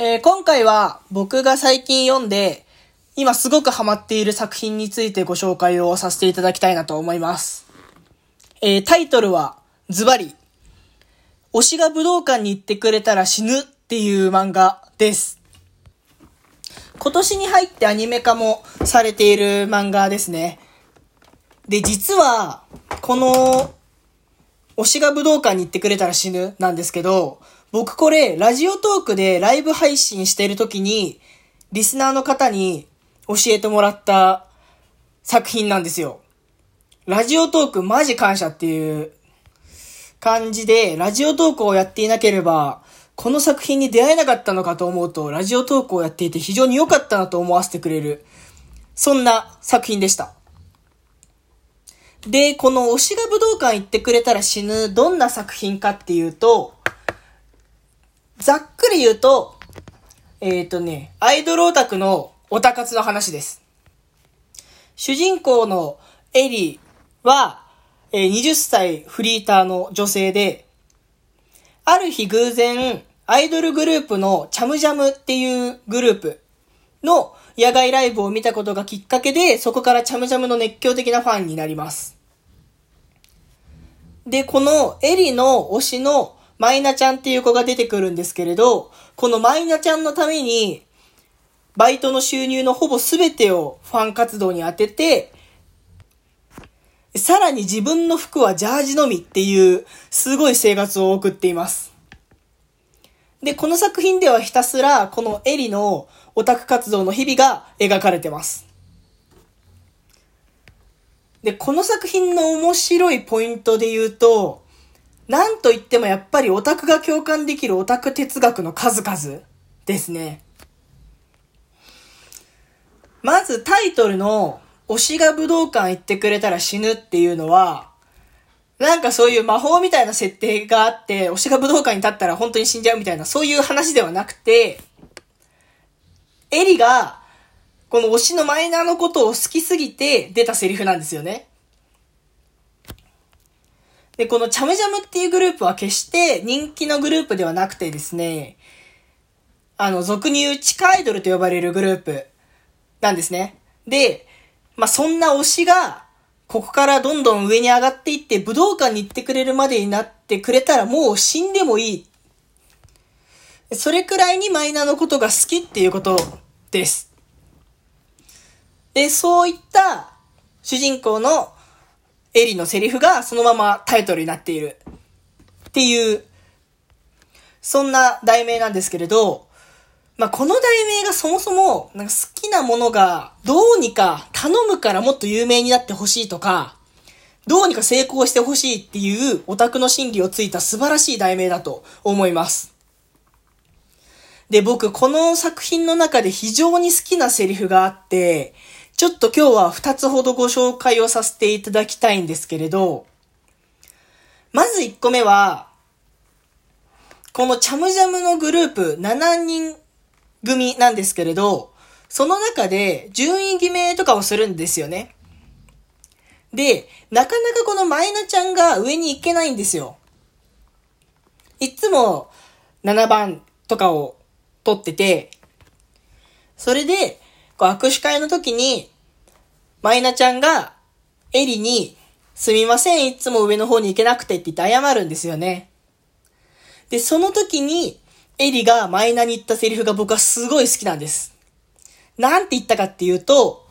えー、今回は僕が最近読んで、今すごくハマっている作品についてご紹介をさせていただきたいなと思います。えー、タイトルは、ズバリ、推しが武道館に行ってくれたら死ぬっていう漫画です。今年に入ってアニメ化もされている漫画ですね。で、実は、この、推しが武道館に行ってくれたら死ぬなんですけど、僕これ、ラジオトークでライブ配信してる時に、リスナーの方に教えてもらった作品なんですよ。ラジオトークマジ感謝っていう感じで、ラジオトークをやっていなければ、この作品に出会えなかったのかと思うと、ラジオトークをやっていて非常に良かったなと思わせてくれる、そんな作品でした。で、この推しが武道館行ってくれたら死ぬ、どんな作品かっていうと、ざっくり言うと、えっ、ー、とね、アイドルオタクのオタ活の話です。主人公のエリは、えー、20歳フリーターの女性で、ある日偶然、アイドルグループのチャムジャムっていうグループの野外ライブを見たことがきっかけで、そこからチャムジャムの熱狂的なファンになります。で、このエリの推しのマイナちゃんっていう子が出てくるんですけれど、このマイナちゃんのために、バイトの収入のほぼ全てをファン活動に当てて、さらに自分の服はジャージのみっていう、すごい生活を送っています。で、この作品ではひたすら、このエリのオタク活動の日々が描かれてます。で、この作品の面白いポイントで言うと、なんと言ってもやっぱりオタクが共感できるオタク哲学の数々ですね。まずタイトルの推しが武道館行ってくれたら死ぬっていうのは、なんかそういう魔法みたいな設定があって、推しが武道館に立ったら本当に死んじゃうみたいな、そういう話ではなくて、エリが、この推しのマイナーのことを好きすぎて出たセリフなんですよね。で、このチャムジャムっていうグループは決して人気のグループではなくてですね、あの、俗に言う地下アイドルと呼ばれるグループなんですね。で、まあ、そんな推しが、ここからどんどん上に上がっていって武道館に行ってくれるまでになってくれたらもう死んでもいい。それくらいにマイナーのことが好きっていうことです。で、そういった主人公のエリのセリフがそのままタイトルになっている。っていう、そんな題名なんですけれど、まあ、この題名がそもそも、なんか好きなものがどうにか頼むからもっと有名になってほしいとか、どうにか成功してほしいっていうオタクの心理をついた素晴らしい題名だと思います。で、僕、この作品の中で非常に好きなセリフがあって、ちょっと今日は2つほどご紹介をさせていただきたいんですけれど、まず1個目は、このチャムジャムのグループ7人組なんですけれど、その中で順位決めとかをするんですよね。で、なかなかこのマイナちゃんが上に行けないんですよ。いつも7番とかを取ってて、それで、こう握手会の時に、マイナちゃんが、エリに、すみません、いつも上の方に行けなくてって言って謝るんですよね。で、その時に、エリがマイナに言ったセリフが僕はすごい好きなんです。なんて言ったかっていうと、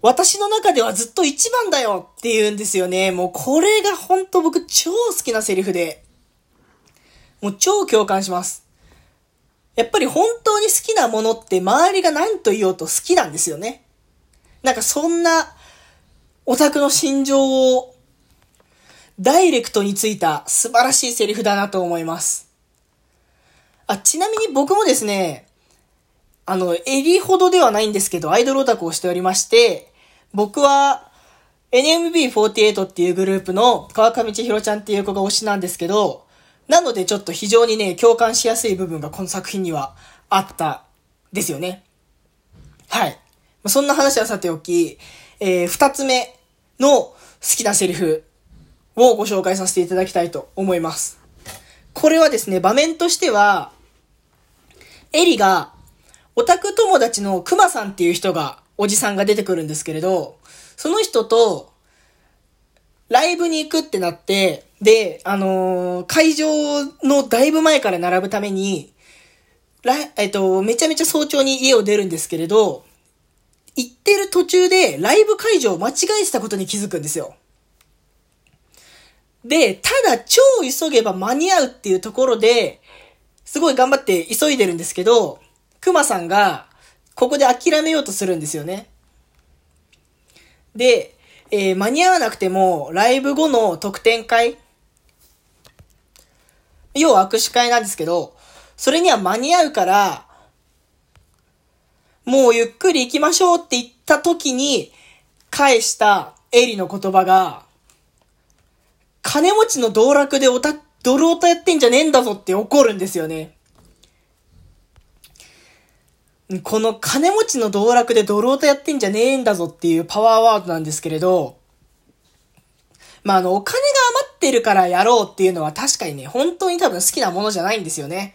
私の中ではずっと一番だよって言うんですよね。もうこれが本当僕超好きなセリフで、もう超共感します。やっぱり本当に好きなものって周りが何と言おうと好きなんですよね。なんかそんなオタクの心情をダイレクトについた素晴らしいセリフだなと思います。あ、ちなみに僕もですね、あの、エリほどではないんですけど、アイドルオタクをしておりまして、僕は NMB48 っていうグループの川上千尋ちゃんっていう子が推しなんですけど、なのでちょっと非常にね、共感しやすい部分がこの作品にはあったですよね。はい。そんな話はさておき、えー、二つ目の好きなセリフをご紹介させていただきたいと思います。これはですね、場面としては、エリが、オタク友達のクマさんっていう人が、おじさんが出てくるんですけれど、その人と、ライブに行くってなって、で、あのー、会場のだいぶ前から並ぶために、えっと、めちゃめちゃ早朝に家を出るんですけれど、行ってる途中でライブ会場を間違えてたことに気づくんですよ。で、ただ超急げば間に合うっていうところで、すごい頑張って急いでるんですけど、熊さんが、ここで諦めようとするんですよね。で、えー、間に合わなくても、ライブ後の特典会？要は握手会なんですけど、それには間に合うから、もうゆっくり行きましょうって言った時に、返したエリの言葉が、金持ちの道楽でおた、ドルオタやってんじゃねえんだぞって怒るんですよね。この金持ちの道楽でドルオタやってんじゃねえんだぞっていうパワーワードなんですけれど、まあ、あの、お金が余ってるからやろうっていうのは確かにね、本当に多分好きなものじゃないんですよね。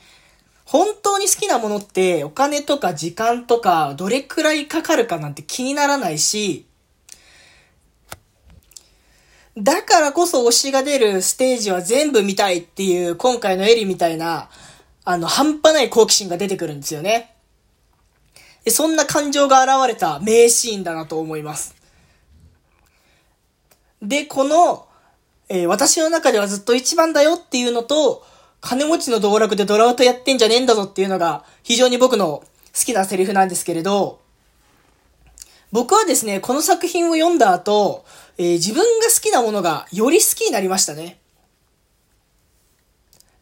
本当に好きなものってお金とか時間とかどれくらいかかるかなんて気にならないし、だからこそ推しが出るステージは全部見たいっていう今回のエリみたいな、あの、半端ない好奇心が出てくるんですよね。そんな感情が現れた名シーンだなと思います。で、この、えー、私の中ではずっと一番だよっていうのと、金持ちの道楽でドラウトやってんじゃねえんだぞっていうのが非常に僕の好きなセリフなんですけれど、僕はですね、この作品を読んだ後、えー、自分が好きなものがより好きになりましたね。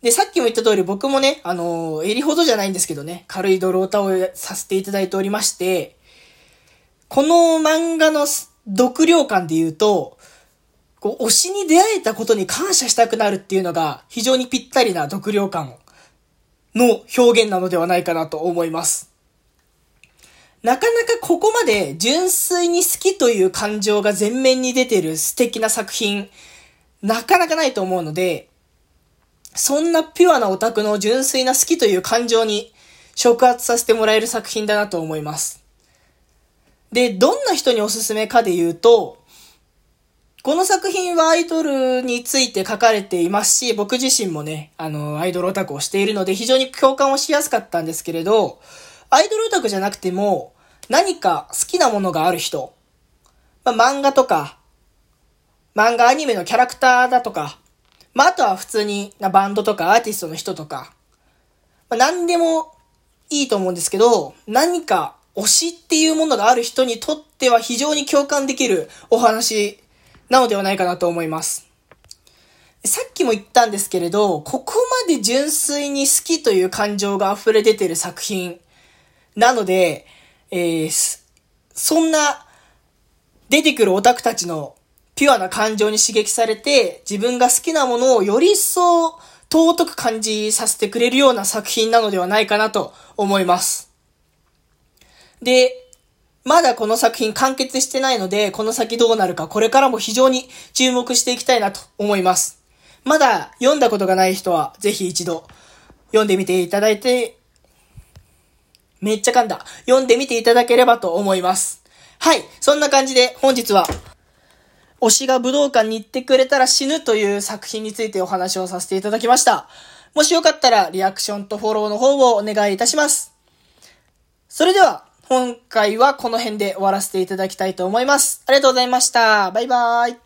で、さっきも言った通り僕もね、あのー、襟ほどじゃないんですけどね、軽いドロータをさせていただいておりまして、この漫画の読量感で言うと、こう、推しに出会えたことに感謝したくなるっていうのが非常にぴったりな読量感の表現なのではないかなと思います。なかなかここまで純粋に好きという感情が前面に出てる素敵な作品、なかなかないと思うので、そんなピュアなオタクの純粋な好きという感情に触発させてもらえる作品だなと思います。で、どんな人におすすめかで言うと、この作品はアイドルについて書かれていますし、僕自身もね、あの、アイドルオタクをしているので非常に共感をしやすかったんですけれど、アイドルオタクじゃなくても、何か好きなものがある人、まあ、漫画とか、漫画アニメのキャラクターだとか、まあ、あとは普通になバンドとかアーティストの人とか、まあ、何でもいいと思うんですけど、何か推しっていうものがある人にとっては非常に共感できるお話なのではないかなと思います。さっきも言ったんですけれど、ここまで純粋に好きという感情が溢れ出てる作品なので、えー、そんな出てくるオタクたちのピュアな感情に刺激されて、自分が好きなものをより一層尊く感じさせてくれるような作品なのではないかなと思います。で、まだこの作品完結してないので、この先どうなるか、これからも非常に注目していきたいなと思います。まだ読んだことがない人は、ぜひ一度読んでみていただいてめっちゃ噛んだ。読んでみていただければと思います。はい。そんな感じで本日は、推しが武道館に行ってくれたら死ぬという作品についてお話をさせていただきました。もしよかったらリアクションとフォローの方をお願いいたします。それでは、今回はこの辺で終わらせていただきたいと思います。ありがとうございました。バイバーイ。